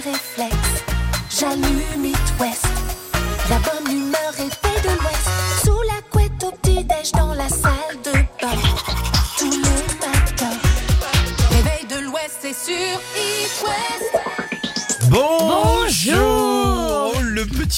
réflexe. J'allume It West.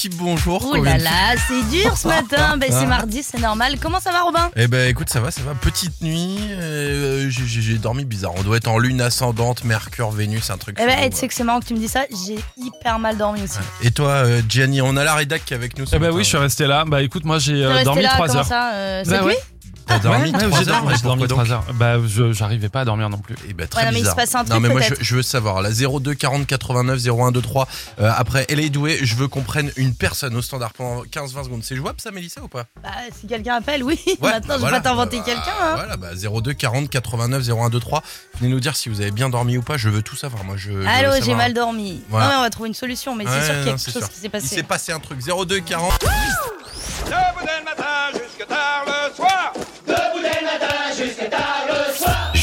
Petit bonjour. Comme là là, c'est dur ce matin. Ben, c'est mardi, c'est normal. Comment ça va, Robin? Eh ben écoute, ça va, ça va. Petite nuit, euh, j'ai- j'ai j'ai dormi bizarre. On doit être en lune ascendante, Mercure, Vénus, un truc. Eh ben, chelou, tu sais que c'est marrant que tu me dis ça. J'ai hyper mal dormi aussi. ouais. Et toi, euh, Gianni, on a la rédac qui est avec nous. ce Eh ben matin. oui, je suis resté là. Bah écoute, moi j'ai T'es euh, resté dormi là, 3 comment heures. ça euh, Bah ouais. nuit? T'as dormi Ouais, 3 j'ai heures, mais j'ai dormi pourquoi 3 donc heures. Bah je- j'arrivais pas à dormir non plus. Eh ben, très Ouais, non, mais il bizarre. se passe un Non, truc, mais moi, je, je veux savoir. La 02 40 89 01 23. Euh, après LA Doué, je veux qu'on prenne une personne au standard pendant 15-20 secondes. C'est jouable ça, Mélissa, ou pas? Bah, si quelqu'un appelle, oui. Ouais, Maintenant, bah je vais voilà. pas t'inventer Bah, quelqu'un. hein. Voilà, bah 02 40 89 01 23. Venez nous dire si vous avez bien dormi ou pas. Je veux tout savoir. Moi, je. Allô, j'ai mal dormi. Voilà. Non, mais on va trouver une solution. Mais Ouais, c'est sûr qu'il y a non, quelque chose qui s'est Il passé. s'est passé un truc. 02 40. Debout dès le matin jusque tard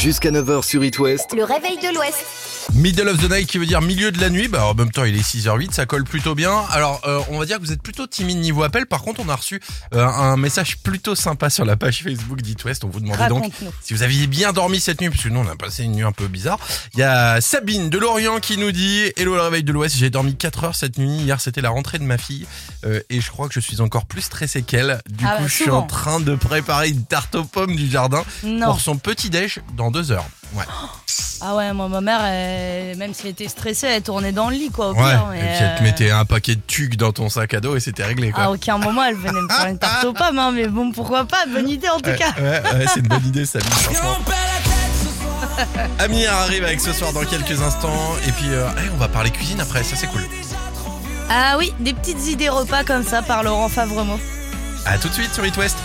Jusqu'à 9h sur It West. Le réveil de l'Ouest. Middle of the night qui veut dire milieu de la nuit. Bah en même temps il est 6h08, ça colle plutôt bien. Alors euh, on va dire que vous êtes plutôt timide niveau appel. Par contre on a reçu euh, un message plutôt sympa sur la page Facebook d'It West. On vous demandait donc si vous aviez bien dormi cette nuit, parce que nous on a passé une nuit un peu bizarre. Il y a Sabine de Lorient qui nous dit Hello le réveil de l'Ouest, j'ai dormi 4 heures cette nuit. Hier c'était la rentrée de ma fille euh, et je crois que je suis encore plus stressé qu'elle. Du Ah coup bah, je suis en train de préparer une tarte aux pommes du jardin Non. pour son petit déj dans 2 heures. Ouais. Ah ouais, moi, ma mère, elle- même si elle était stressée, elle tournait dans le lit, quoi. Au Ouais, pire, et mais, puis elle te euh, mettait un paquet de tucs dans ton sac à dos et c'était réglé quoi. À aucun moment, elle venait me faire une tarte aux pommes, hein, mais bon, pourquoi pas Bonne idée en tout Ouais, cas. ouais, ouais, c'est une bonne idée, franchement. Amir arrive avec ce soir dans quelques instants. Et puis, euh, eh, on va parler cuisine après, ça c'est cool. Ah oui, des petites idées repas comme ça par Laurent Favremo. A tout de suite sur It West.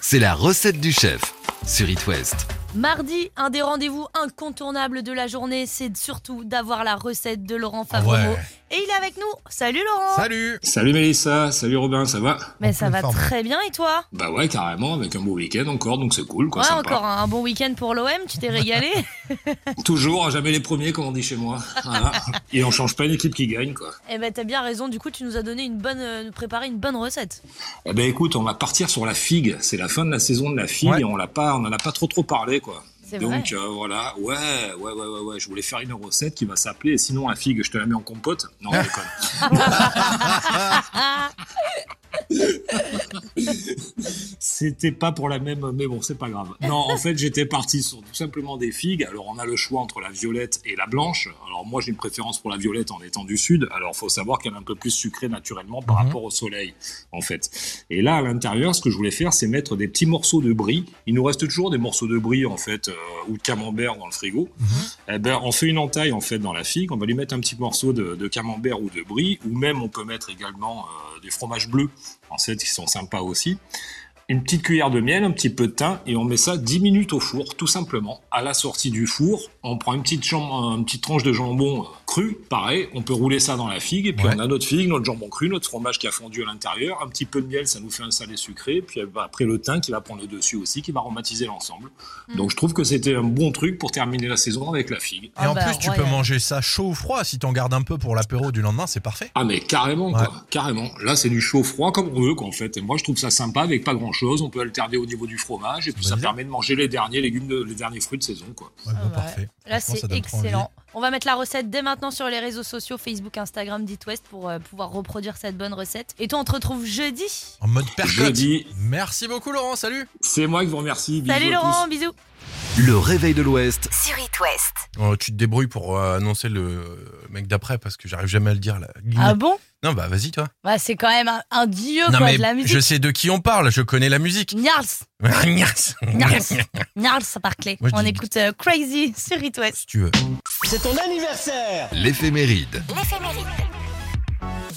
C'est la recette du chef sur It West. Mardi, un des rendez-vous incontournables de la journée, c'est surtout d'avoir la recette de Laurent ouais. Et il est avec nous. Salut Laurent Salut Salut Mélissa, salut Robin, ça va Mais En ça va forme. très bien et toi? Bah ouais, carrément, avec un beau week-end encore, donc c'est cool, quoi, Ouais, sympa. encore un, un bon week-end pour l'OM, tu t'es régalé? Toujours, jamais les premiers, comme on dit chez moi. Voilà. Et on change pas une équipe qui gagne, quoi. Eh ben t'as bien raison, du coup tu nous as donné une bonne, euh, préparé une bonne recette. Eh ben écoute, on va partir sur la figue. C'est la fin de la saison de la figue Ouais. et on l'a pas, on en a pas trop trop parlé, quoi. Donc vrai. euh, voilà, ouais, ouais, ouais, ouais, ouais. Je voulais faire une recette qui va s'appeler. Sinon la figue, je te la mets en compote. Non, je déconne. C'était pas pour la même, mais bon, c'est pas grave. Non, en fait, j'étais parti sur tout simplement des figues. Alors, on a le choix entre la violette et la blanche. Alors, moi, j'ai une préférence pour la violette en étant du sud. Alors, faut savoir qu'elle est un peu plus sucrée naturellement par Mhm. rapport au soleil, en fait. Et là, à l'intérieur, ce que je voulais faire, c'est mettre des petits morceaux de brie. Il nous reste toujours des morceaux de brie, en fait, euh, ou de camembert dans le frigo. Eh ben, on fait une entaille, en fait, dans la figue. On va lui mettre un petit morceau de, de camembert ou de brie, ou même on peut mettre également euh, des fromages bleus, en fait, qui sont sympas aussi une petite cuillère de miel, un petit peu de thym, et on met ça 10 minutes au four, tout simplement. À la sortie du four, on prend une petite, jam- une petite tranche de jambon euh, cru, pareil, on peut rouler ça dans la figue, et puis Ouais. on a notre figue, notre jambon cru, notre fromage qui a fondu à l'intérieur, un petit peu de miel, ça nous fait un salé sucré, puis bah, après le thym qui va prendre le dessus aussi, qui va aromatiser l'ensemble. Mm. Donc je trouve que c'était un bon truc pour terminer la saison avec la figue. Et Ah en bah, plus, tu royal. peux manger ça chaud ou froid. Si t'en gardes un peu pour l'apéro du lendemain, c'est parfait. Ah mais carrément Ouais. quoi, carrément. Là c'est du chaud froid comme on veut quoi en fait. Et moi je trouve ça sympa avec pas grand chose. On peut alterner au niveau du fromage et puis ça permet de manger les derniers légumes, de- les derniers fruits de saison quoi. Ouais, Ah ouais. parfait. Là, c'est excellent. On va mettre la recette dès maintenant sur les réseaux sociaux Facebook, Instagram, d'It West pour euh, pouvoir reproduire cette bonne recette. Et toi, on te retrouve jeudi. En mode percotte. Jeudi. Merci beaucoup, Laurent. Salut. C'est moi qui vous remercie. Bisous Salut à tous. Laurent, bisous. Le réveil de l'Ouest Sur It West. Oh, tu te débrouilles pour euh, annoncer le mec d'après parce que j'arrive jamais à le dire. Là. Ah bon? Non, bah vas-y, toi. bah, C'est quand même un, un dieu non, quoi, mais de la musique. je sais de qui on parle. Je connais la musique. Nials. Nials, Nials Barclay. Moi, je On dis- écoute euh, Crazy sur It West. si tu veux. l'éphéméride. L'éphéméride.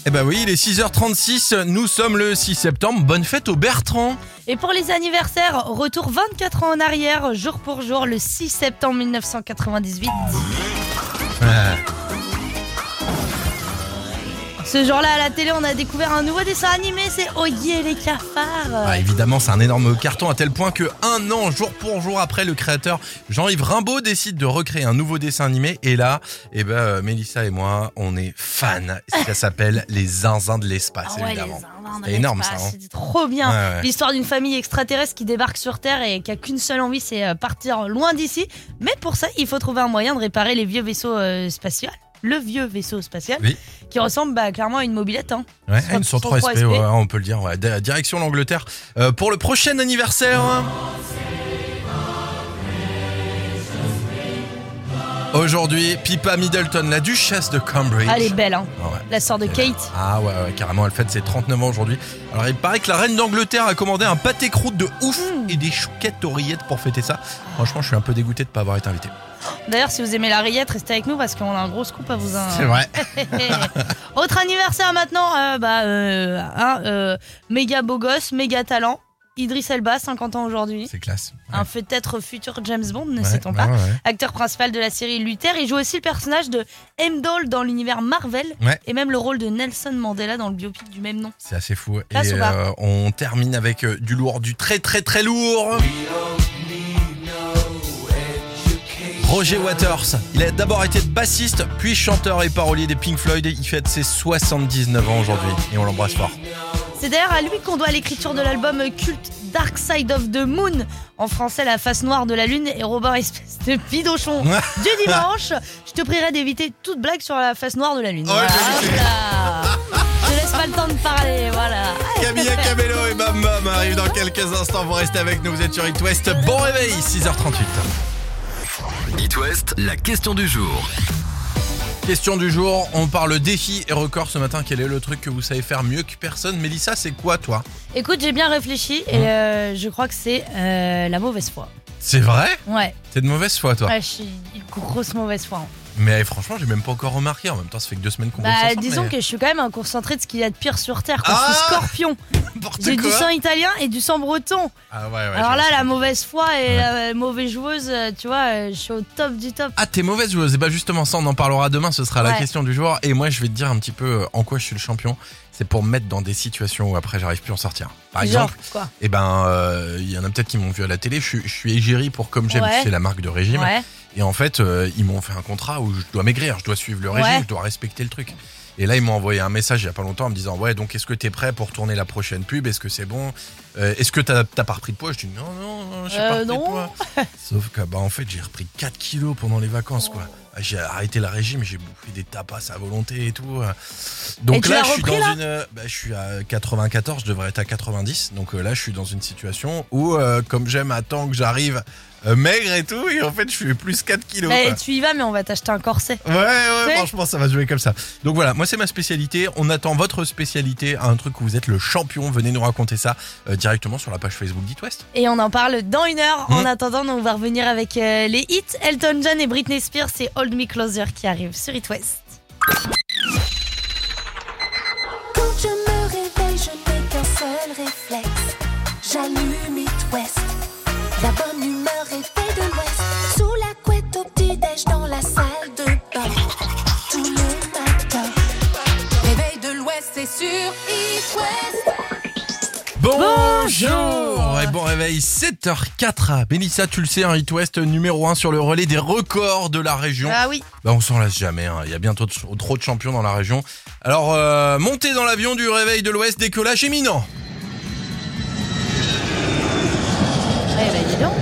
Eh bah oui, il est 6h36, nous sommes le 6 septembre, bonne fête au Bertrand Et pour les anniversaires, retour 24 ans en arrière, jour pour jour, le 6 septembre 1998. Ce jour-là, à la télé, on a découvert un nouveau dessin animé, c'est Oyez les cafards. Ah, évidemment, c'est un énorme carton à tel point que un an, jour pour jour après, le créateur Jean-Yves Rimbaud décide de recréer un nouveau dessin animé. Et là, eh ben, euh, Mélissa et moi, on est fans. Ça s'appelle Les Zinzins de l'espace, Ah ouais, évidemment. C'est énorme, ça, hein. C'était trop bien. Ouais, ouais. L'histoire d'une famille extraterrestre qui débarque sur Terre et qui a qu'une seule envie, c'est euh, partir loin d'ici. Mais pour ça, il faut trouver un moyen de réparer les vieux vaisseaux euh, spatiaux. Le vieux vaisseau spatial Oui. qui ressemble bah, clairement à une mobilette. Hein. Ouais, une sur 103 3 SP, SP. ouais, on peut le dire. ouais. Di- Direction l'Angleterre euh, pour le prochain anniversaire. Aujourd'hui, Pippa Middleton, la duchesse de Cambridge. Elle est belle, hein. Ah ouais. la sœur de Kate. Ah ouais, ouais, carrément, elle fête ses 39 ans aujourd'hui. Alors il paraît que la reine d'Angleterre a commandé un pâté croûte de ouf Mm. et des chouquettes oreillettes pour fêter ça. Franchement, je suis un peu dégoûté de pas avoir été invité. D'ailleurs, si vous aimez la rillette, restez avec nous parce qu'on a un gros scoop à vous. C'est vrai. Autre anniversaire maintenant, euh, bah, euh, un euh, méga beau gosse, méga talent. Idriss Elba, 50 ans aujourd'hui. C'est classe. Un peut-être futur James Bond, ne Ouais, sait-on ouais, pas. ouais, ouais. Acteur principal de la série Luther, il joue aussi le personnage de M-Doll dans l'univers Marvel Ouais. et même le rôle de Nelson Mandela dans le biopic du même nom. C'est assez fou. Classe et ou pas euh, on termine avec du lourd, du très très très lourd. Roger Waters, il a d'abord été bassiste, puis chanteur et parolier des Pink Floyd. Il fête ses 79 ans aujourd'hui et on l'embrasse fort. C'est d'ailleurs à lui qu'on doit l'écriture de l'album culte Dark Side of the Moon, en français La face noire de la lune, et Robert espèce de pidochon du dimanche. Je te prierai d'éviter toute blague sur la face noire de la lune. Ouais, Voilà, je laisse pas le temps de parler, voilà. Camilla Cabello et Bam Bam arrivent dans quelques instants. Vous restez avec nous, vous êtes sur It West. Bon réveil, 6h38. It West, la question du jour. Question du jour, on parle défi et record ce matin. Quel est le truc que vous savez faire mieux que personne? Mélissa, c'est quoi toi? Écoute, j'ai bien réfléchi et euh, je crois que c'est euh, la mauvaise foi. C'est vrai? Ouais, T'es de mauvaise foi toi? Ouais, je suis une grosse mauvaise foi. hein. Mais franchement, j'ai même pas encore remarqué. En même temps, ça fait que deux semaines qu'on Bah, ensemble, disons mais- que je suis quand même un concentré de ce qu'il y a de pire sur Terre. Quoi. Ah je suis scorpion. J'ai du sang italien et du sang breton. Ah ouais, ouais. Alors là, la mauvaise foi et Ouais. la mauvaise joueuse, euh, tu vois, euh, je suis au top du top. Ah, t'es mauvaise joueuse. Et bah justement, ça, on en parlera demain. Ce sera la question du jour. Et moi, je vais te dire un petit peu euh, en quoi je suis le champion. C'est pour me mettre dans des situations où après, j'arrive plus à en sortir. Par Genre, exemple, quoi eh ben, euh, il y en a peut-être qui m'ont vu à la télé. Je suis, je suis égérie pour Comme J'aime, c'est la marque de régime. Et en fait, euh, ils m'ont fait un contrat où je dois maigrir, je dois suivre le régime, Ouais. je dois respecter le truc. Et là, ils m'ont envoyé un message il y a pas longtemps en me disant Ouais, donc est-ce que t'es prêt pour tourner la prochaine pub? Est-ce que c'est bon? Euh, Est-ce que t'as pas repris de poids? Je dis Non, non, non, j'ai Euh, pas repris non. de poids. Sauf que, bah, en fait, j'ai repris 4 kilos pendant les vacances, quoi. Ah, J'ai arrêté le régime, j'ai bouffé des tapas à volonté et tout. Donc Et là, l'as je suis repris, dans là? une. euh, bah, je suis à 94, je devrais être à 90. Donc là, je suis dans une situation où, euh, comme j'aime, attends que j'arrive euh, maigre et tout, et en fait, je fais plus 4 kilos. Eh, quoi. tu y vas, mais on va t'acheter un corset. Ouais, ouais, franchement, ça va jouer comme ça. Donc voilà, moi, c'est ma spécialité. On attend votre spécialité, un truc où vous êtes le champion. Venez nous raconter ça euh, directement sur la page Facebook d'It West. Et on en parle dans une heure. En Mhm. attendant, on va revenir avec euh, les hits. Elton John et Britney Spears, c'est Hold Me Closer qui arrivent sur It West. Dans la salle de bain. Tous les matins. Réveil de l'Ouest, c'est sur It West. Bonjour et bon réveil 7h04 Mélissa tu le sais un Hit West numéro 1 sur le relais des records de la région Ah oui. bah, on s'en lasse jamais hein. il y a bientôt trop de champions dans la région alors euh, montez dans l'avion du réveil de l'Ouest décollage imminent Eh ben, dis donc.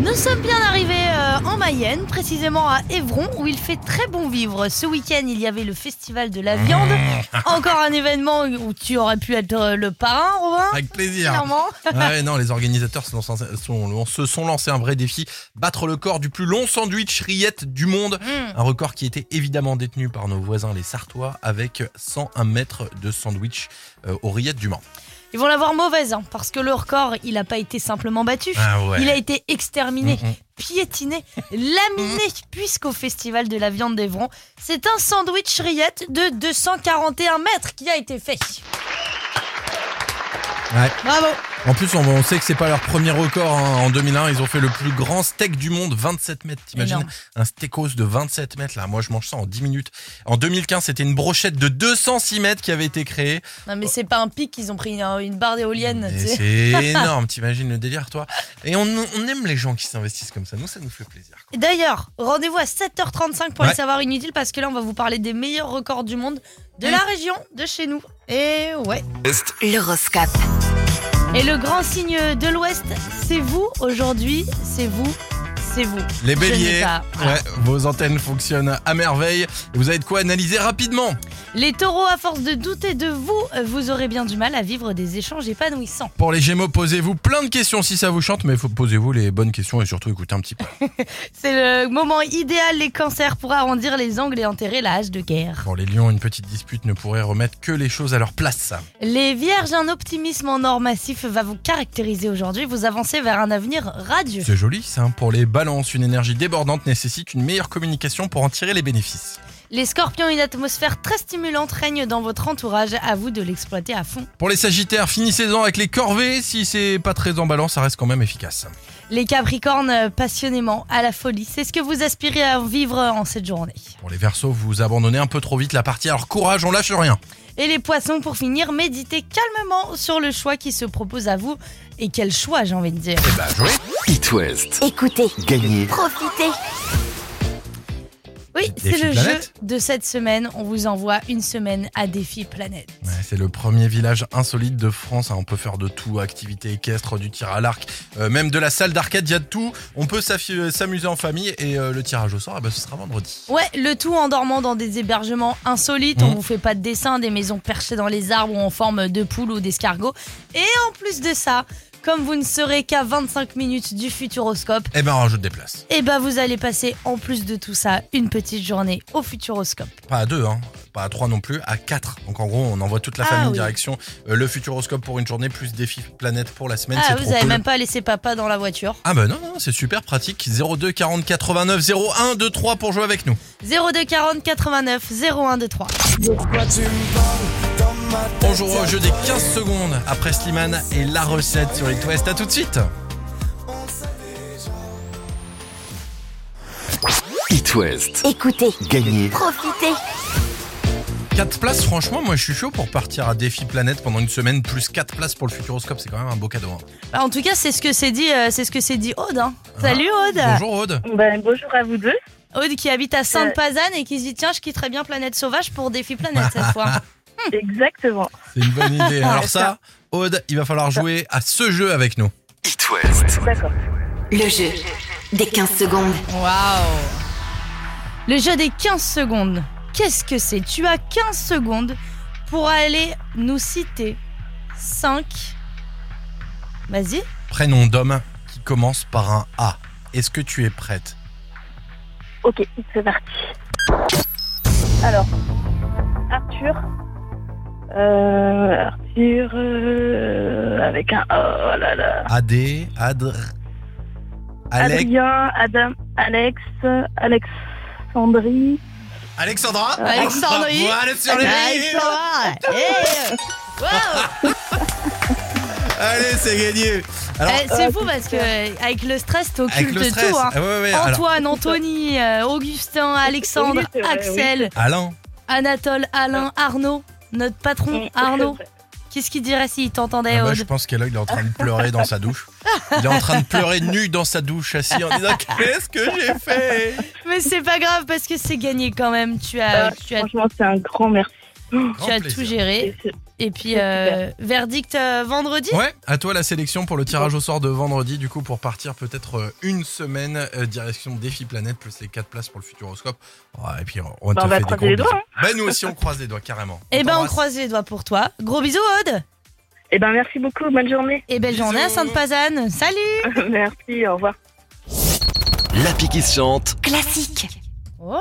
Nous sommes bien arrivés en Mayenne, précisément à Évron, où il fait très bon vivre. Ce week-end, il y avait le festival de la viande. Encore un événement où tu aurais pu être euh, le parrain, Robin. avec plaisir Clairement. Ouais, non, les organisateurs se, lancent- sont- se sont lancés un vrai défi, battre le corps du plus long sandwich rillette du monde. Mm. Un record qui était évidemment détenu par nos voisins les Sartois avec 101 mètres de sandwich euh, aux rillettes du Mans. Ils vont l'avoir mauvaise, hein, parce que le record, il n'a pas été simplement battu. Ah ouais. Il a été exterminé, Mm, mm. piétiné, laminé, puisqu'au Festival de la viande d'Evron, c'est un sandwich rillette de 241 mètres qui a été fait. Ouais. Bravo En plus, on, on sait que c'est pas leur premier record. hein. En 2001, ils ont fait le plus grand steak du monde, 27 mètres. T'imagines un steakos de 27 mètres là Moi, je mange ça en 10 minutes. En 2015, c'était une brochette de 206 mètres qui avait été créée. Non, mais c'est pas un pic, ils ont pris une, une barre d'éolienne. C'est énorme. T'imagines le délire, toi Et on, on aime les gens qui s'investissent comme ça. Nous, ça nous fait plaisir. Et D'ailleurs, rendez-vous à 7h35 pour Ouais. les savoirs inutiles parce que là, on va vous parler des meilleurs records du monde de la région, de chez nous. Et ouais. L'horoscope. Et le grand signe de l'Ouest, c'est vous aujourd'hui, c'est vous, c'est vous. Les béliers, pas- voilà. ouais, vos antennes fonctionnent à merveille. Vous avez de quoi analyser rapidement. Les taureaux, à force de douter de vous, vous aurez bien du mal à vivre des échanges épanouissants. Pour les gémeaux, posez-vous plein de questions si ça vous chante, mais faut- posez-vous les bonnes questions et surtout écoutez un petit peu. C'est le moment idéal, les cancers, pour arrondir les angles et enterrer la hache de guerre. Pour les lions, une petite dispute ne pourrait remettre que les choses à leur place. Les vierges, un optimisme en or massif va vous caractériser aujourd'hui. Vous avancez vers un avenir radieux. C'est joli ça. hein. Pour les balances, une énergie débordante nécessite une meilleure communication pour en tirer les bénéfices. Les scorpions, une atmosphère très stimulante règne dans votre entourage. À vous de l'exploiter à fond. Pour les sagittaires, finissez-en avec les corvées. Si c'est pas très emballant, ça reste quand même efficace. Les capricornes, passionnément, à la folie. C'est ce que vous aspirez à vivre en cette journée. Pour les versos, vous abandonnez un peu trop vite la partie, alors courage, on lâche rien. Et les poissons, pour finir, méditez calmement sur le choix qui se propose à vous. Et quel choix, j'ai envie de dire. Eh bah, jouez. It West. Écoutez, Gagné. profitez. Oui, c'est le Planète. jeu de cette semaine. On vous envoie une semaine à Défi Planète. Ouais, c'est le premier village insolite de France. hein. On peut faire de tout, activité équestre, du tir à l'arc, euh, même de la salle d'arcade, il y a de tout. On peut s'affi- s'amuser en famille et euh, le tirage au sort, eh ben, ce sera vendredi. Ouais, le tout en dormant dans des hébergements insolites. On Mhm. vous fait pas de dessin, des maisons perchées dans les arbres ou en forme de poule ou d'escargot. Et en plus de ça, comme vous ne serez qu'à 25 minutes du Futuroscope, Eh ben, on rajoute des places. et ben vous allez passer en plus de tout ça une petite journée au Futuroscope. Pas à deux, hein. pas à trois non plus, à quatre. Donc en gros, on envoie toute la Ah, famille oui. direction euh, le Futuroscope pour une journée, plus défi planète pour la semaine. Ah, c'est vous trop avez cool. même pas laissé papa dans la voiture. Ah bah non, non, c'est super pratique. 02 40 89 01 23 pour jouer avec nous. 02 40 89 01 23. On jouera au jeu des 15 secondes après Slimane et la recette sur It West. À tout de suite. It West. Écoutez, Gagné. profitez. 4 places, franchement, moi je suis chaud pour partir à Défi Planète pendant une semaine, plus 4 places pour le Futuroscope, c'est quand même un beau cadeau. hein. Bah, en tout cas, c'est ce que c'est dit, euh, c'est ce que c'est dit Aude. hein. Salut Aude. Bonjour Aude. Ben, bonjour à vous deux. Aude qui habite à Sainte-Pazanne et qui se dit tiens, je quitterais bien Planète Sauvage pour Défi Planète cette fois. Exactement. C'est une bonne idée. Alors ça, Aude, il va falloir jouer à ce jeu avec nous. It West. D'accord. Le jeu des 15 secondes. Waouh Le jeu des 15 secondes. Qu'est-ce que c'est? Tu as 15 secondes pour aller nous citer 5. Vas-y. Prénom d'homme qui commence par un A. Est-ce que tu es prête? Ok, c'est parti. Alors, Arthur. Euh, Arthur euh, avec un oh là là. AD, Adr, Alec, Adrien, Adam, Alex, Alexandrie. Alexandra Alexandrie. Voilà sur les lignes. Alexandra. Eh, wow. Allez, c'est gagné. Eh, c'est fou parce que avec le stress, t'occultes tout. hein. Ouais, ouais, alors, Antoine, Anthony, euh, Augustin, Alexandre, Oui, c'est vrai, Axel, Alain, Anatole, Alain, Arnaud, notre patron Mm, Arnaud. Qu'est-ce qu'il dirait s'il t'entendait, Ah bah, je pense qu'Eloy il est en train de pleurer dans sa douche. Il est en train de pleurer nu dans sa douche, assis en disant Qu'est-ce que j'ai fait? Mais c'est pas grave parce que c'est gagné quand même. Tu as, Euh, tu as, franchement, c'est un grand merci. Tu as plaisir. tout géré. Et puis, euh, verdict euh, vendredi? Ouais, à toi la sélection pour le tirage au sort de vendredi, du coup, pour partir peut-être euh, une semaine euh, direction Défi Planète, plus les 4 places pour le Futuroscope. Ouais, et puis on Bah, te on va fait des croiser gros les doigts, bisous. Bah, nous aussi, on croise les doigts, carrément. Eh ben, on croise les doigts pour toi. Gros bisous, Aude. Eh ben, merci beaucoup. Bonne journée. Et belle Bisous. journée à Sainte-Pazanne. Salut merci. Au revoir. L'appli qui se chante. Classique. Wow.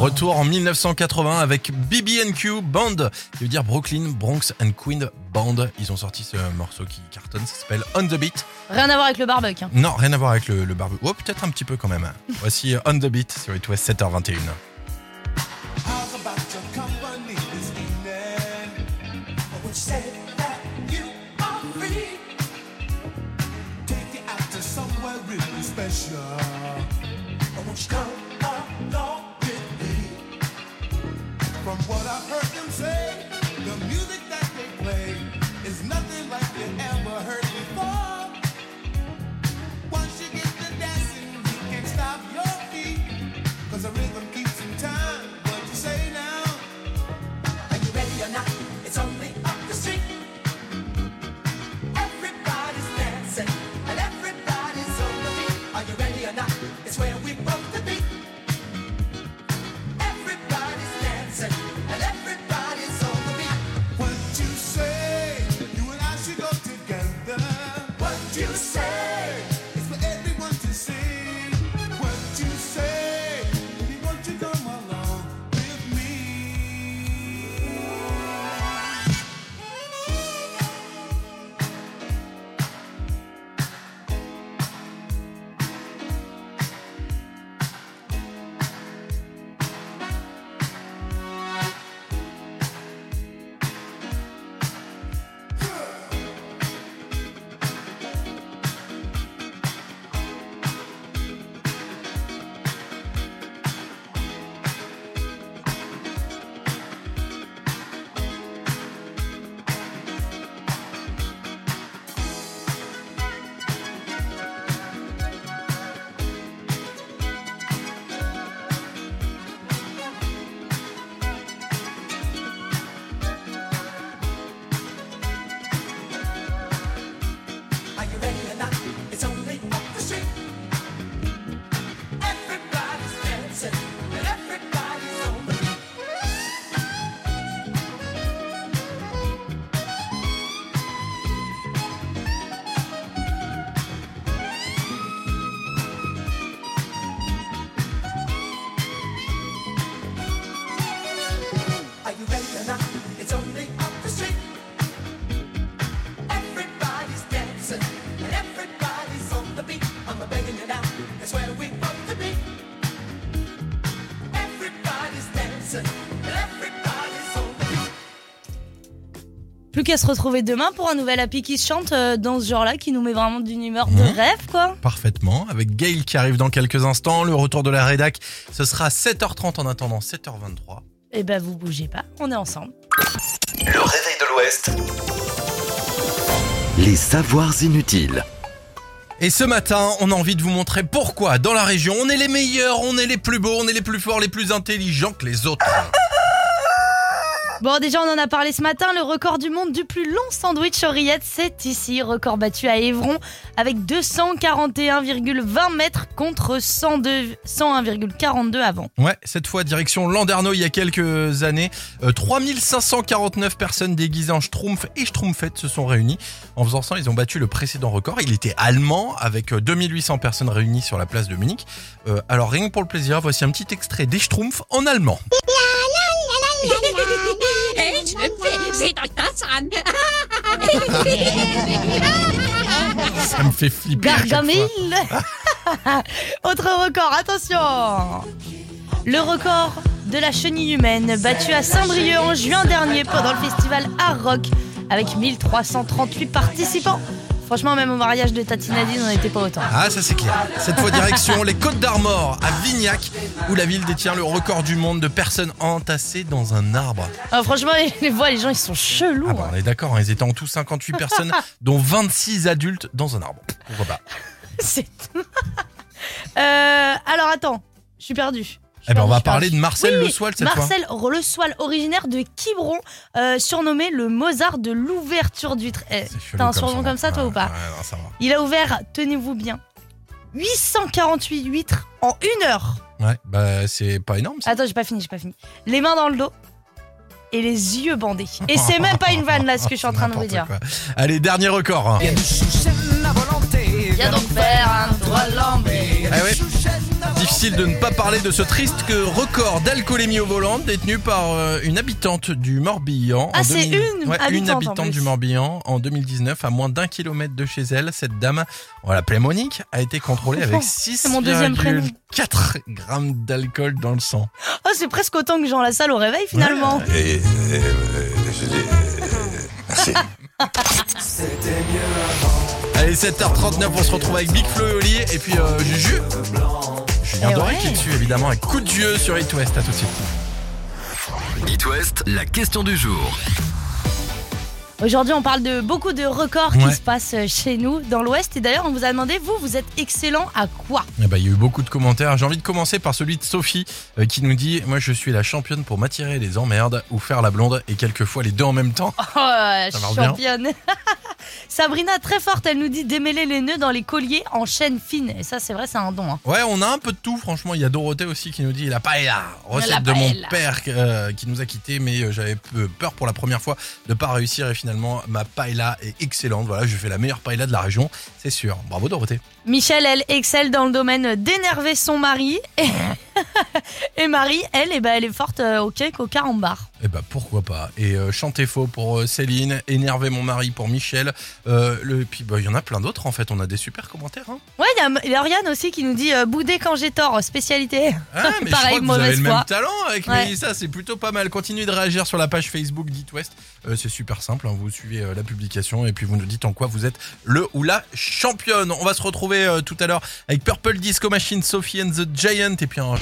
Retour en 1980 avec BB&Q Band, qui veut dire Brooklyn, Bronx and Queen Band. Ils ont sorti ce morceau qui cartonne, ça s'appelle On the Beat. Rien à voir avec le barbecue. hein. Non, rien à voir avec le, le barbu. Oh, peut-être un petit peu quand même. Voici On the Beat sur It West 7h21. Qu'à se retrouver demain pour un nouvel Happy qui se chante euh, dans ce genre-là, qui nous met vraiment d'une humeur de rêve, quoi. Parfaitement. Avec Gail qui arrive dans quelques instants. Le retour de la rédac, ce sera 7h30 en attendant 7h23. Eh ben, vous bougez pas, on est ensemble. Le réveil de l'Ouest. Les savoirs inutiles. Et ce matin, on a envie de vous montrer pourquoi dans la région, on est les meilleurs, on est les plus beaux, on est les plus forts, les plus intelligents que les autres. Bon, déjà, on en a parlé ce matin. Le record du monde du plus long sandwich oreillette, c'est ici. Record battu à Évron avec 241,20 mètres contre 102 101,42 avant. Ouais, cette fois direction Landerneau il y a quelques années, euh, 3549 personnes déguisées en Schtroumpf et Schtroumpfette se sont réunies. En faisant ça, ils ont battu le précédent record. Il était allemand avec euh, 2800 personnes réunies sur la place de Munich. Euh, alors rien que pour le plaisir, voici un petit extrait des Schtroumpfs en allemand. An. Ça me fait flipper. Gargamel. Autre record, attention Le record de la chenille humaine, battu à Saint-Brieuc en juin dernier pendant le festival Art Rock, avec 1338 participants. Franchement, même au mariage de Tati Nadine, on n'était pas autant. Ah, ça c'est clair. Cette fois direction les Côtes d'Armor à Vignac, où la ville détient le record du monde de personnes entassées dans un arbre. Ah, franchement, les voix, les gens, ils sont chelous. Ah bah, on est d'accord, hein, ils étaient en tout 58 personnes, dont 26 adultes dans un arbre. Pourquoi pas? C'est. Euh, alors attends, je suis perdu. Eh ben, on va parler de Marcel Oui, Le Soil cette fois. Marcel Le Soil, originaire de Quiberon, euh, surnommé le Mozart de l'ouverture d'huîtres. Eh, T'as un surnom comme ça, toi ou pas Ouais, non, ça va. Il a ouvert, tenez-vous bien, 848 huîtres en une heure. Ouais, bah c'est pas énorme. ça. Attends, j'ai pas fini, j'ai pas fini. Les mains dans le dos et les yeux bandés. Et c'est même pas une vanne là, ce que je suis en train de vous dire. Quoi. Allez, dernier record. hein. Viens donc faire un doigt lambé. Ah ouais. Difficile de ne pas parler de ce triste record d'alcoolémie au volant détenu par euh, une habitante du Morbihan. Ah, c'est 2000 une Ouais, habitante, une habitante du Morbihan en 2019 à moins d'un kilomètre de chez elle. Cette dame, on va l'appeler Monique, a été contrôlée avec Oh, c'est mon deuxième prénom. 6,4 grammes d'alcool dans le sang. Oh, c'est presque autant que Jean Lassalle au réveil finalement. C'était mieux avant. Allez, 7h39, on se retrouve avec Big Flo et Oli et puis euh, Juju. Julien Doré ouais. qui est dessus évidemment avec coup de vieux sur It West. À tout de suite. It West, la question du jour. Aujourd'hui, on parle de beaucoup de records Ouais. qui se passent chez nous dans l'Ouest. Et d'ailleurs, on vous a demandé, vous, vous êtes excellent à quoi? Eh ben, il y a eu beaucoup de commentaires. J'ai envie de commencer par celui de Sophie euh, qui nous dit Moi, je suis la championne pour m'attirer les emmerdes ou faire la blonde et quelquefois les deux en même temps. Oh, euh, Ça championne Sabrina, très forte, elle nous dit démêler les nœuds dans les colliers en chaîne fine. Et ça, c'est vrai, c'est un don. hein. Ouais, on a un peu de tout, franchement. Il y a Dorothée aussi qui nous dit la paella, recette La de mon paella. père euh, qui nous a quittés, mais j'avais peu- peur pour la première fois de pas réussir et finalement ma paella est excellente. Voilà, je fais la meilleure paella de la région, c'est sûr. Bravo Dorothée. Michel, elle excelle dans le domaine d'énerver son mari. Et, et Marie, elle, eh ben, elle est forte euh, au cake, au carambar. Eh ben pourquoi pas. Et euh, chanter faux pour euh, Céline, énerver mon mari pour Michel. Euh, le, puis bah, il y en a plein d'autres en fait. On a des super commentaires. Hein. Ouais, il y a Lauriane aussi qui nous dit euh, bouder quand j'ai tort, spécialité. Ah, mais je Pareil, crois que vous avez mauvaise le foi. même talent avec Ouais. Mélissa, c'est plutôt pas mal. Continuez de réagir sur la page Facebook d'It West. C'est super simple, hein, vous suivez la publication et puis vous nous dites en quoi vous êtes le ou la championne. On va se retrouver euh, tout à l'heure avec Purple Disco Machine, Sophie and the Giant et puis un...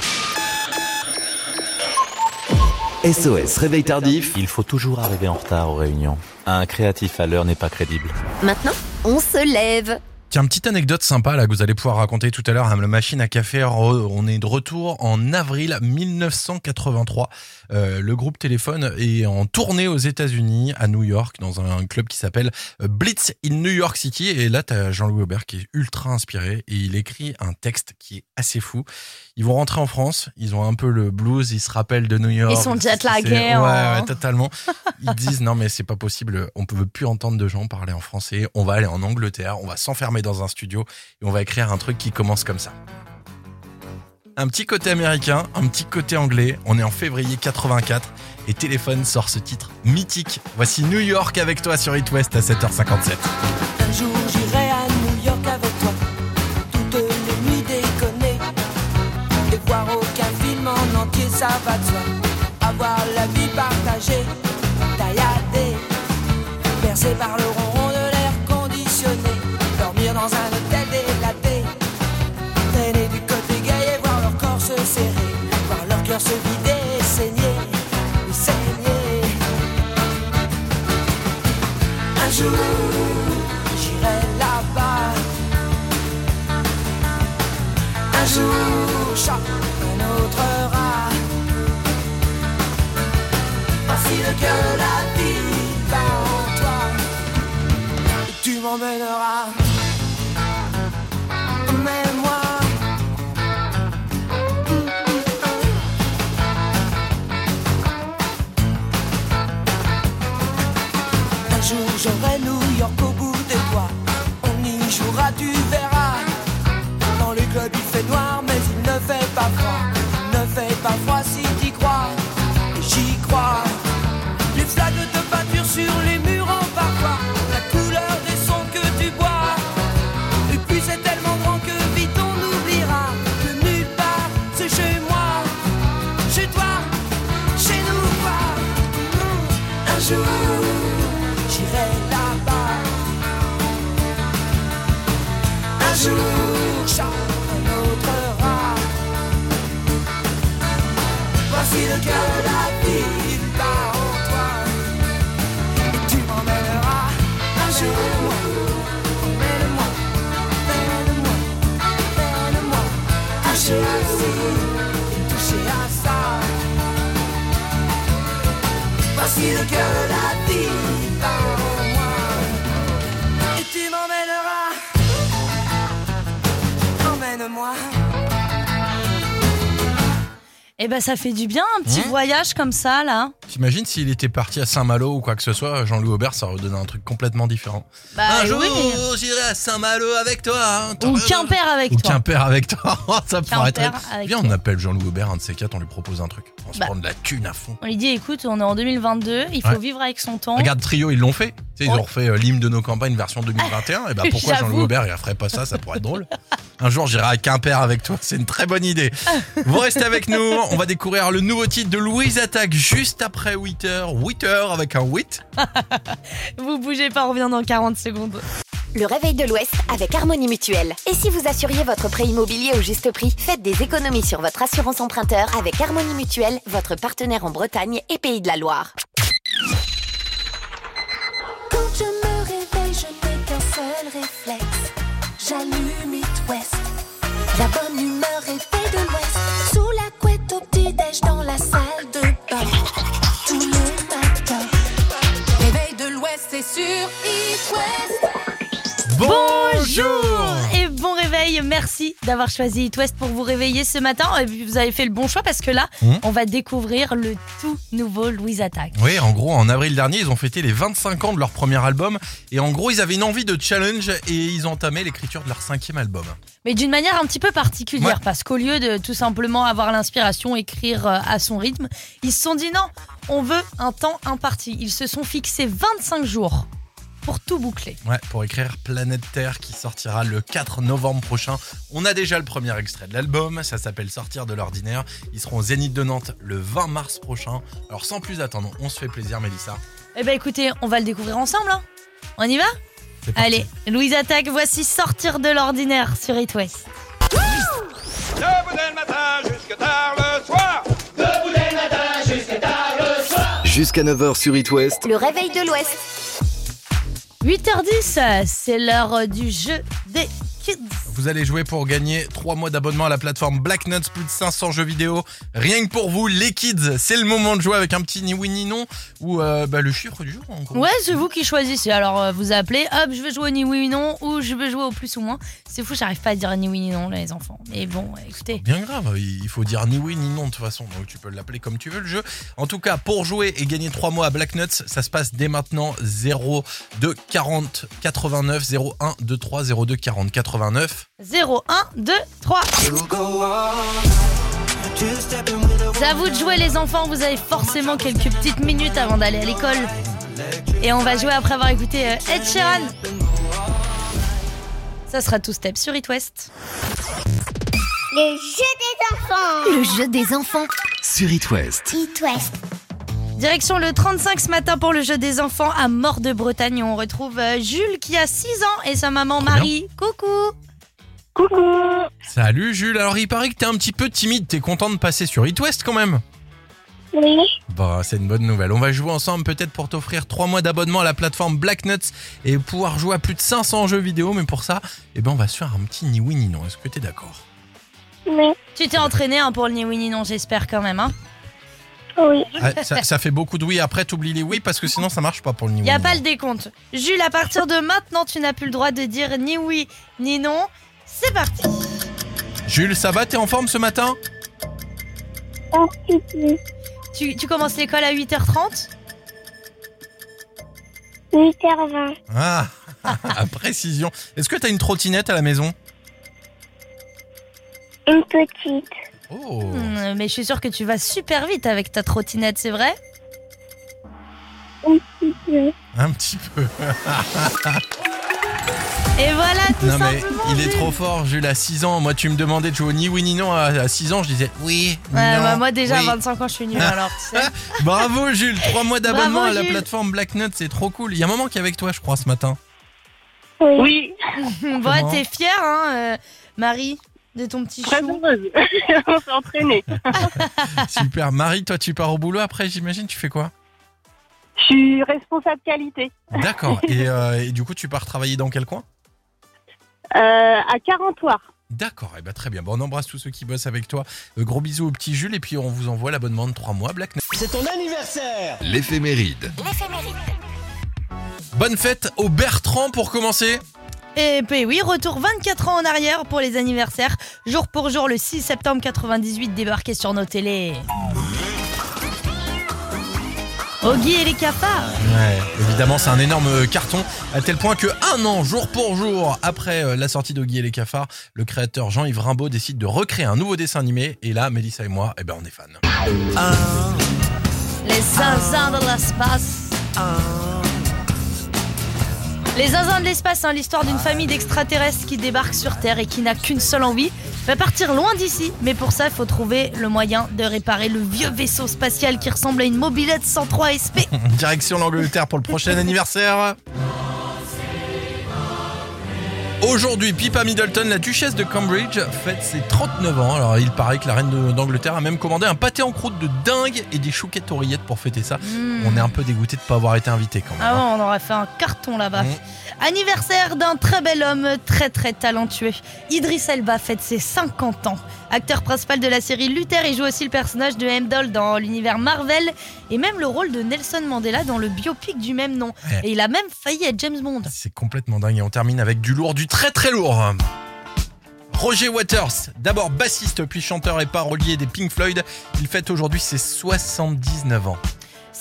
SOS Réveil Tardif. Il faut toujours arriver en retard aux réunions. Un créatif à l'heure n'est pas crédible. Maintenant, on se lève. Tiens, petite anecdote sympa là que vous allez pouvoir raconter tout à l'heure à la machine à café. Re- On est de retour en avril 1983. Euh, le groupe Téléphone est en tournée aux États-Unis, à New York, dans un club qui s'appelle euh, Blitz in New York City. Et là, t'as Jean-Louis Aubert qui est ultra inspiré et il écrit un texte qui est assez fou. Ils vont rentrer en France, ils ont un peu le blues, ils se rappellent de New York. Ils sont jet lagués, Ouais, hein. ouais, totalement. Ils disent non mais c'est pas possible, on peut plus entendre de gens parler en français. On va aller en Angleterre, on va s'enfermer dans un studio et on va écrire un truc qui commence comme ça. Un petit côté américain, un petit côté anglais. On est en février 84 et Téléphone sort ce titre mythique. Voici New York avec toi sur It West à 7h57. Un jour j'irai à New York avec toi, toutes les nuits en entier, ça va de soi. Avoir la vie partagée, tailladée, bercée par le ronron dans un hôtel délaté, traîner du côté gay et voir leur corps se serrer, voir leur cœur se vider saigner, saigner. Un jour j'irai là-bas. Un jour, chat, un autre rat. Voici le cœur de la vie en toi. Tu m'emmèneras. Il fait noir, mais il ne fait pas froid. Ne fait pas froid si t'y crois. Et j'y crois. Les flaques de peinture sur les murs en parfois. La couleur des sons que tu bois. Et puis c'est tellement grand que vite on oubliera. Que nulle part c'est chez moi. Chez toi, chez nous quoi. Un jour j'irai là-bas. Un jour, Voici le cœur de la ville bat en toi. Tu m'emmèneras un jour. Emmène-moi, emmène-moi, emmène-moi. Ci, et toucher à ça. Voici le cœur de la ville bat en moi. Et tu m'emmèneras. Emmène-moi. Eh ben, ça fait du bien, un petit Mmh. voyage comme ça, là. T'imagines s'il était parti à Saint-Malo ou quoi que ce soit, Jean-Louis Aubert, ça aurait donné un truc complètement différent. Bah, un jour, oui. j'irai à Saint-Malo avec toi. hein. Ou Quimper avec Ou toi. Quimper avec toi. ça pourrait être. Viens, on appelle Jean-Louis Aubert, un de ces quatre, on lui propose un truc. On se Bah. prend de la thune à fond. On lui dit, écoute, on est en 2022, il faut Ouais. vivre avec son temps. Regarde, Trio, ils l'ont fait. Tu sais, ils Ouais. ont refait euh, l'hymne de nos campagnes version 2021. Et bah pourquoi. Jean-Louis Aubert, il ferait pas ça? Ça pourrait être drôle. Un jour, j'irai à Quimper avec toi. C'est une très bonne idée. Vous restez avec nous. On va découvrir le nouveau titre de Louise Attaque juste après 8h. 8h avec un 8. Vous bougez pas, on revient dans 40 secondes. Le réveil de l'Ouest avec Harmonie Mutuelle. Et si vous assuriez votre prêt immobilier au juste prix, faites des économies sur votre assurance emprunteur avec Harmonie Mutuelle, votre partenaire en Bretagne et Pays de la Loire. Quand je me réveille, je n'ai qu'un seul réflexe. J'allume It West. La bonne humeur dans la salle de bain. Tous les matins. Réveil de l'Ouest, c'est sur It West. Bonjour Merci d'avoir choisi It West pour vous réveiller ce matin. Et puis, vous avez fait le bon choix parce que là, Mmh. on va découvrir le tout nouveau Louise Attaque. Oui, en gros, en avril dernier, ils ont fêté les 25 ans de leur premier album. Et en gros, ils avaient une envie de challenge et ils ont entamé l'écriture de leur cinquième album. Mais d'une manière un petit peu particulière Ouais. parce qu'au lieu de tout simplement avoir l'inspiration, écrire euh, à son rythme, ils se sont dit non, on veut un temps imparti. Ils se sont fixés 25 jours pour tout boucler. Ouais, pour écrire Planète Terre qui sortira le 4 novembre prochain. On a déjà le premier extrait de l'album, ça s'appelle Sortir de l'ordinaire. Ils seront au Zénith de Nantes le 20 mars prochain. Alors sans plus attendre, on se fait plaisir Mélissa. Eh ben écoutez, on va le découvrir ensemble. hein. On y va. Allez, Louise Attaque, voici Sortir de l'ordinaire sur It West. Debout dès le matin jusque tard le soir. Debout dès le matin jusque tard le soir. Jusqu'à 9h sur It West. Le réveil de l'Ouest. 8h10, c'est l'heure du jeu des kids. Vous allez jouer pour gagner 3 mois d'abonnement à la plateforme Black Nuts, plus de 500 jeux vidéo. Rien que pour vous, les kids, c'est le moment de jouer avec un petit ni oui ni non ou euh, bah, le chiffre du jour en gros. Ouais, c'est vous qui choisissez. Alors, euh, vous appelez, hop, je veux jouer au ni oui ni non, ou je veux jouer au plus ou moins. C'est fou, j'arrive pas à dire ni oui ni non, les enfants. Mais bon, écoutez. Bien grave, il faut dire ni oui ni non de toute façon, donc tu peux l'appeler comme tu veux le jeu. En tout cas, pour jouer et gagner 3 mois à Black Nuts, ça se passe dès maintenant 0 2 40 89 01 23 02 40 89. 0, 1, 2, 3. C'est à vous de jouer, les enfants. Vous avez forcément quelques petites minutes avant d'aller à l'école. Et on va jouer après avoir écouté euh, Ed Sheeran. Ça sera tout step sur It West. Le jeu des enfants. Le jeu des enfants. Sur It West. It West. Direction le 35 ce matin pour le jeu des enfants à Mort de Bretagne. On retrouve euh, Jules qui a 6 ans et sa maman Marie. Coucou Coucou. Salut Jules, alors il paraît que t'es un petit peu timide, t'es content de passer sur It West quand même Oui. Bon, c'est une bonne nouvelle. On va jouer ensemble peut-être pour t'offrir 3 mois d'abonnement à la plateforme Black Nuts et pouvoir jouer à plus de 500 jeux vidéo. Mais pour ça, eh ben, on va se faire un petit ni oui ni non. Est-ce que t'es d'accord Oui. Tu t'es entraîné hein, pour le ni oui ni non, j'espère quand même. Hein. Oui. Ah, ça, ça fait beaucoup de oui. Après, t'oublies les oui parce que sinon ça marche pas pour le ni Il oui. n'y a ni pas non. le décompte. Jules, à partir de maintenant, tu n'as plus le droit de dire ni oui ni non. C'est parti. Jules, ça va T'es en forme ce matin? Un petit peu. Tu, tu commences l'école à 8h30 8h20. Ah, à précision. Est-ce que t'as une trottinette à la maison? Une petite. Oh. Hmm, Mais je suis sûre que tu vas super vite avec ta trottinette, c'est vrai? Un petit peu. Un petit peu. Et voilà, tout Non mais il est Jules. trop fort, Jules, à 6 ans. Moi, tu me demandais de jouer au ni oui ni non à, à 6 ans. Je disais oui. Ouais, non, bah, moi déjà oui. à 25 ans, je suis nulle alors, tu sais. Bravo Jules, 3 mois d'abonnement à la Jules. plateforme Black Nut, c'est trop cool. Il y a un moment qui est avec toi, je crois, ce matin. Oui. bon, Comment t'es fière, hein, euh, Marie, de ton petit Très chou heureuse. On s'est entraîné. Super. Marie, toi, tu pars au boulot après, j'imagine, tu fais quoi Je suis responsable qualité. D'accord. et, euh, et du coup, tu pars travailler dans quel coin? Euh, à Carentoire. D'accord, et bah très bien. Bon, on embrasse tous ceux qui bossent avec toi. Euh, gros bisous au petit Jules et puis on vous envoie l'abonnement de 3 mois Black. C'est ton anniversaire L'éphéméride. Bonne fête au Bertrand pour commencer. Et puis oui, retour 24 ans en arrière pour les anniversaires. Jour pour jour, le 6 septembre 98, débarqué sur nos télés. Oggy et les cafards. Ouais, évidemment, c'est un énorme carton, à tel point que un an, jour pour jour, après euh, la sortie d'Oggy et les cafards, le créateur Jean-Yves Rimbaud décide de recréer un nouveau dessin animé. Et là, Mélissa et moi, eh ben, on est fans. Les zinzins de l'espace. Les zinzins de l'espace, hein, l'histoire d'une famille d'extraterrestres qui débarque sur Terre et qui n'a qu'une seule envie, va partir loin d'ici. Mais pour ça, il faut trouver le moyen de réparer le vieux vaisseau spatial qui ressemble à une mobilette 103 SP. Direction l'Angleterre pour le prochain anniversaire. Aujourd'hui, Pippa Middleton, la duchesse de Cambridge, fête ses 39 ans. Alors, il paraît que la reine d'Angleterre a même commandé un pâté en croûte de dingue et des chouquettes oreillettes pour fêter ça. Mm. On est un peu dégoûté de pas avoir été invité quand même. Ah ouais, on aurait fait un carton là-bas. Mm. Anniversaire d'un très bel homme, très très talentueux. Idriss Elba fête ses 50 ans. Acteur principal de la série Luther, il joue aussi le personnage de Heimdall dans l'univers Marvel et même le rôle de Nelson Mandela dans le biopic du même nom. Ouais. Et il a même failli être James Bond. C'est complètement dingue et on termine avec du lourd, du très très lourd. Roger Waters, d'abord bassiste puis chanteur et parolier des Pink Floyd, il fête aujourd'hui ses 79 ans.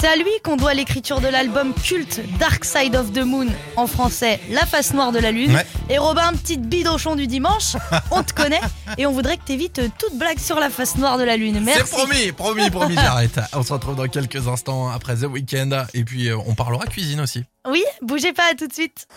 C'est à lui qu'on doit l'écriture de l'album culte Dark Side of the Moon, en français La face noire de la lune. Ouais. Et Robin, petite bidochon du dimanche, on te connaît et on voudrait que t'évites toute blague sur la face noire de la lune. Merci. C'est promis, promis, promis, j'arrête. On se retrouve dans quelques instants après The Weeknd et puis euh, on parlera cuisine aussi. Oui, bougez pas, à tout de suite.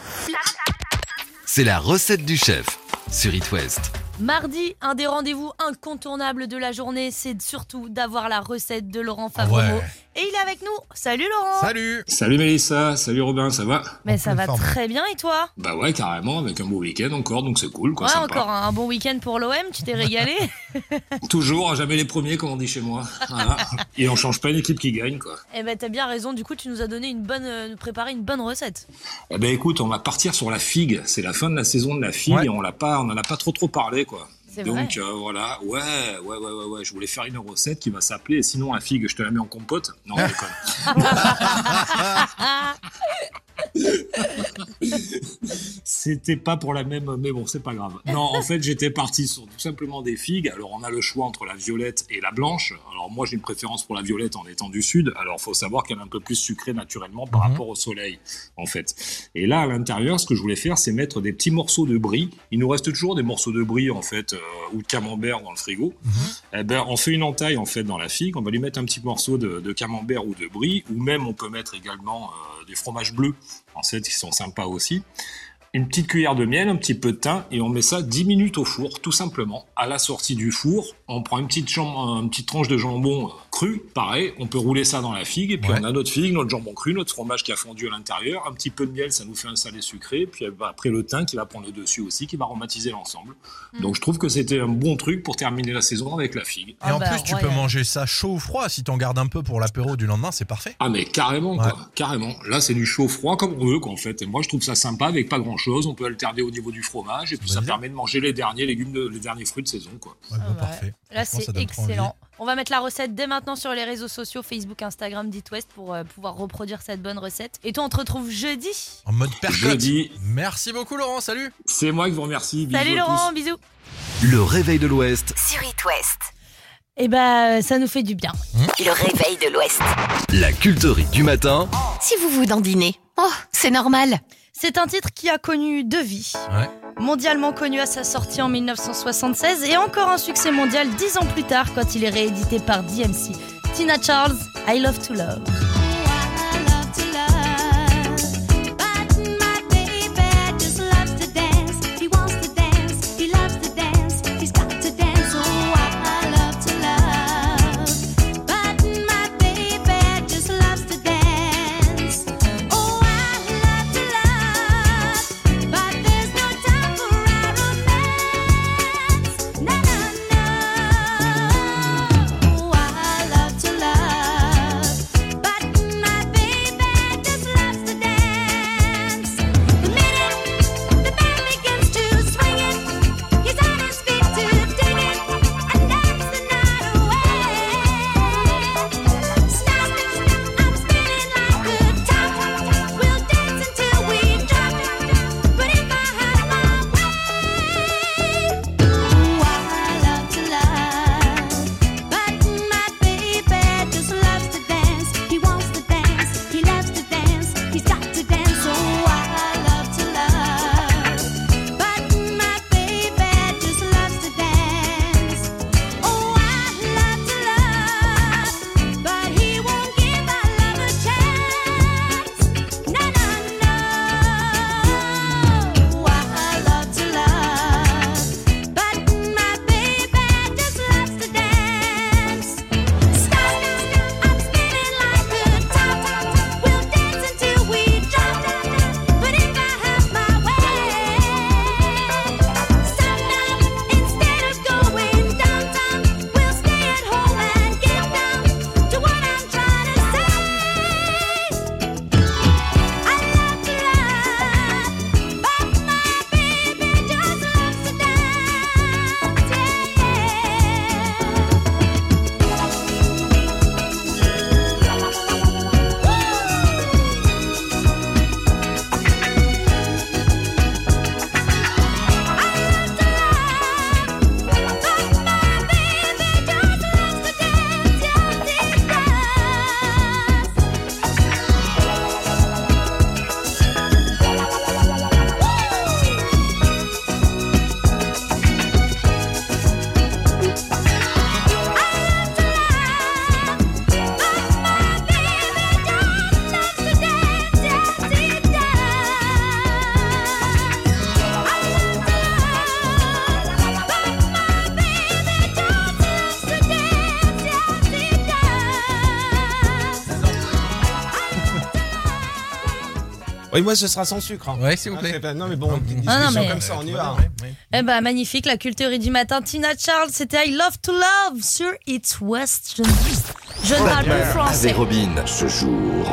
C'est la recette du chef sur It West. Mardi, un des rendez-vous incontournables de la journée, c'est surtout d'avoir la recette de Laurent Favreau. Ouais. Et il est avec nous. Salut Laurent Salut Salut Mélissa, salut Robin, ça va? Mais ça va forme. très bien et toi? Bah ouais, carrément, avec un beau week-end encore, donc c'est cool, quoi, Ouais, sympa. encore un, un bon week-end pour l'OM, tu t'es régalé? Toujours, jamais les premiers, comme on dit chez moi. Voilà. Et on change pas une équipe qui gagne, quoi. Eh ben t'as bien raison, du coup tu nous as donné une bonne, euh, nous préparé une bonne recette. Eh ben écoute, on va partir sur la figue. C'est la fin de la saison de la figue Ouais. et on l'a pas, on en a pas trop trop parlé, quoi. Donc euh, voilà, ouais, ouais, ouais, ouais, ouais. Je voulais faire une recette qui va s'appeler. Sinon, la figue, je te la mets en compote. Non, je déconne. C'était pas pour la même, mais bon, c'est pas grave. Non, en fait, j'étais parti sur tout simplement des figues. Alors, on a le choix entre la violette et la blanche. Alors, moi, j'ai une préférence pour la violette en étant du sud. Alors, faut savoir qu'elle est un peu plus sucrée naturellement par Mhm. rapport au soleil, en fait. Et là, à l'intérieur, ce que je voulais faire, c'est mettre des petits morceaux de brie. Il nous reste toujours des morceaux de brie, en fait, ou de camembert dans le frigo. Eh ben, on fait une entaille, en fait, dans la figue. On va lui mettre un petit morceau de, de camembert ou de brie, ou même on peut mettre également euh, des fromages bleus, en fait, qui sont sympas aussi. Une petite cuillère de miel, un petit peu de thym, et on met ça 10 minutes au four, tout simplement. À la sortie du four, on prend une petite, chambre, une petite tranche de jambon euh, cru, pareil, on peut rouler ça dans la figue, et puis Ouais. on a notre figue, notre jambon cru, notre fromage qui a fondu à l'intérieur, un petit peu de miel, ça nous fait un salé sucré, puis euh, après le thym qui va prendre le dessus aussi, qui va aromatiser l'ensemble. Mm. Donc je trouve que c'était un bon truc pour terminer la saison avec la figue. Et Ah en bah, plus, tu peux manger ça chaud ou froid. Si t'en gardes un peu pour l'apéro du lendemain, c'est parfait. Ah mais carrément Ouais. quoi, carrément. Là c'est du chaud froid comme on veut quoi en fait. Et moi je trouve ça sympa avec pas grand chose. On peut alterner au niveau du fromage et puis ça permet de manger les derniers légumes, de- les derniers fruits de saison quoi. Ouais, Ah bah, parfait. Là c'est excellent. On va mettre la recette dès maintenant sur les réseaux sociaux, Facebook, Instagram, d'It West pour euh, pouvoir reproduire cette bonne recette. Et toi on te retrouve jeudi. En mode percotte. Jeudi. Merci beaucoup, Laurent. Salut. C'est moi qui vous remercie. Bisous Salut. Laurent, bisous. Le réveil de l'Ouest Sur It West. Et bah ça nous fait du bien. Le réveil de l'Ouest. La culterie du matin Si vous vous dandinez, oh, c'est normal. C'est un titre qui a connu deux vies. Ouais. Mondialement connu à sa sortie en 1976 et encore un succès mondial dix ans plus tard quand il est réédité par DMC. Tina Charles, I Love to Love. Moi ce sera sans sucre. hein. Ouais, s'il vous Ah, plaît. pas- Non mais bon, une Ah, non, discussion mais- comme ça, on y va. Eh ben magnifique, la culture du matin. Tina Charles, c'était I Love to Love sur It's West. Je, je ne parle plus français. Robin. Ce jour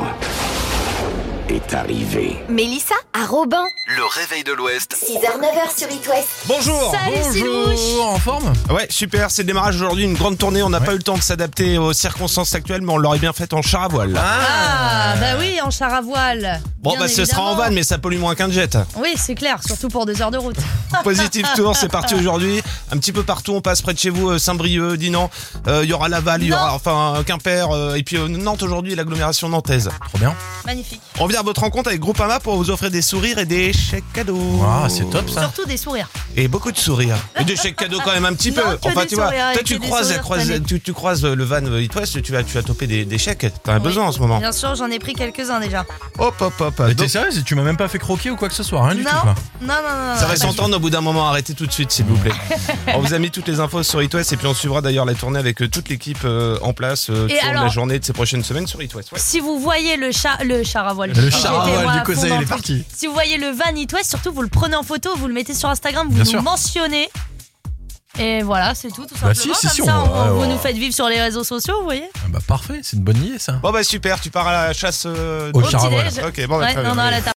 est arrivé. Mélissa à Robin. Le réveil de l'Ouest. 6h, 9h sur It West. Bonjour Bonjour, en forme? Ouais, super, c'est le démarrage aujourd'hui, une grande tournée. On n'a pas eu le temps de s'adapter aux circonstances actuelles, mais on l'aurait bien fait en char à voile. Ah, bah oui, en char à voile. bon, Bien bah ce sera en van, mais ça pollue moins qu'un jet. Oui, c'est clair, surtout pour deux heures de route. Positive Tour, c'est parti aujourd'hui. Un petit peu partout, on passe près de chez vous, euh, Saint-Brieuc, Dinan. Euh, Il y aura Laval, il y aura enfin Quimper, euh, et puis euh, Nantes aujourd'hui, l'agglomération nantaise. Trop bien. Magnifique. On vient à votre rencontre avec Groupama pour vous offrir des sourires et des chèques cadeaux. Ah, c'est top ça. Surtout des sourires. Et beaucoup de sourires. Et des chèques cadeaux quand même un petit peu. Non, que Enfin, des tu vois, sourires, toi tu des croises, sourires croises- cette année. tu, tu croises le van euh, It West, tu vas, tu vas toper des, des chèques. T'en as besoin en ce moment. Bien sûr, j'en ai pris quelques-uns déjà. Hop, hop, hop. Mais Donc, T'es sérieux Tu m'as même pas fait croquer ou quoi que ce soit, rien du non. tout quoi. non, non, non, ça non. va s'entendre au bout d'un moment. Arrêtez tout de suite, s'il vous plaît. on vous a mis toutes les infos sur It West et puis on suivra d'ailleurs la tournée avec euh, toute l'équipe euh, en place euh, Et de la alors- journée de ces prochaines semaines sur It West. Ouais. Si vous voyez le char, le char à voile, Le à moi, du à il est le parti. Si vous voyez le van It West, surtout vous le prenez en photo, vous le mettez sur Instagram, vous Bien nous sûr. mentionnez. Et voilà, c'est tout, tout Bah simplement. si, si, Comme si, ça, on- on- ouais, vous ouais. nous faites vivre sur les réseaux sociaux, vous voyez Ah bah parfait, c'est une bonne idée ça. Bon bah super, tu pars à la chasse euh, Au de- char à. Ok, bon bah Ouais, très non, bien. non, la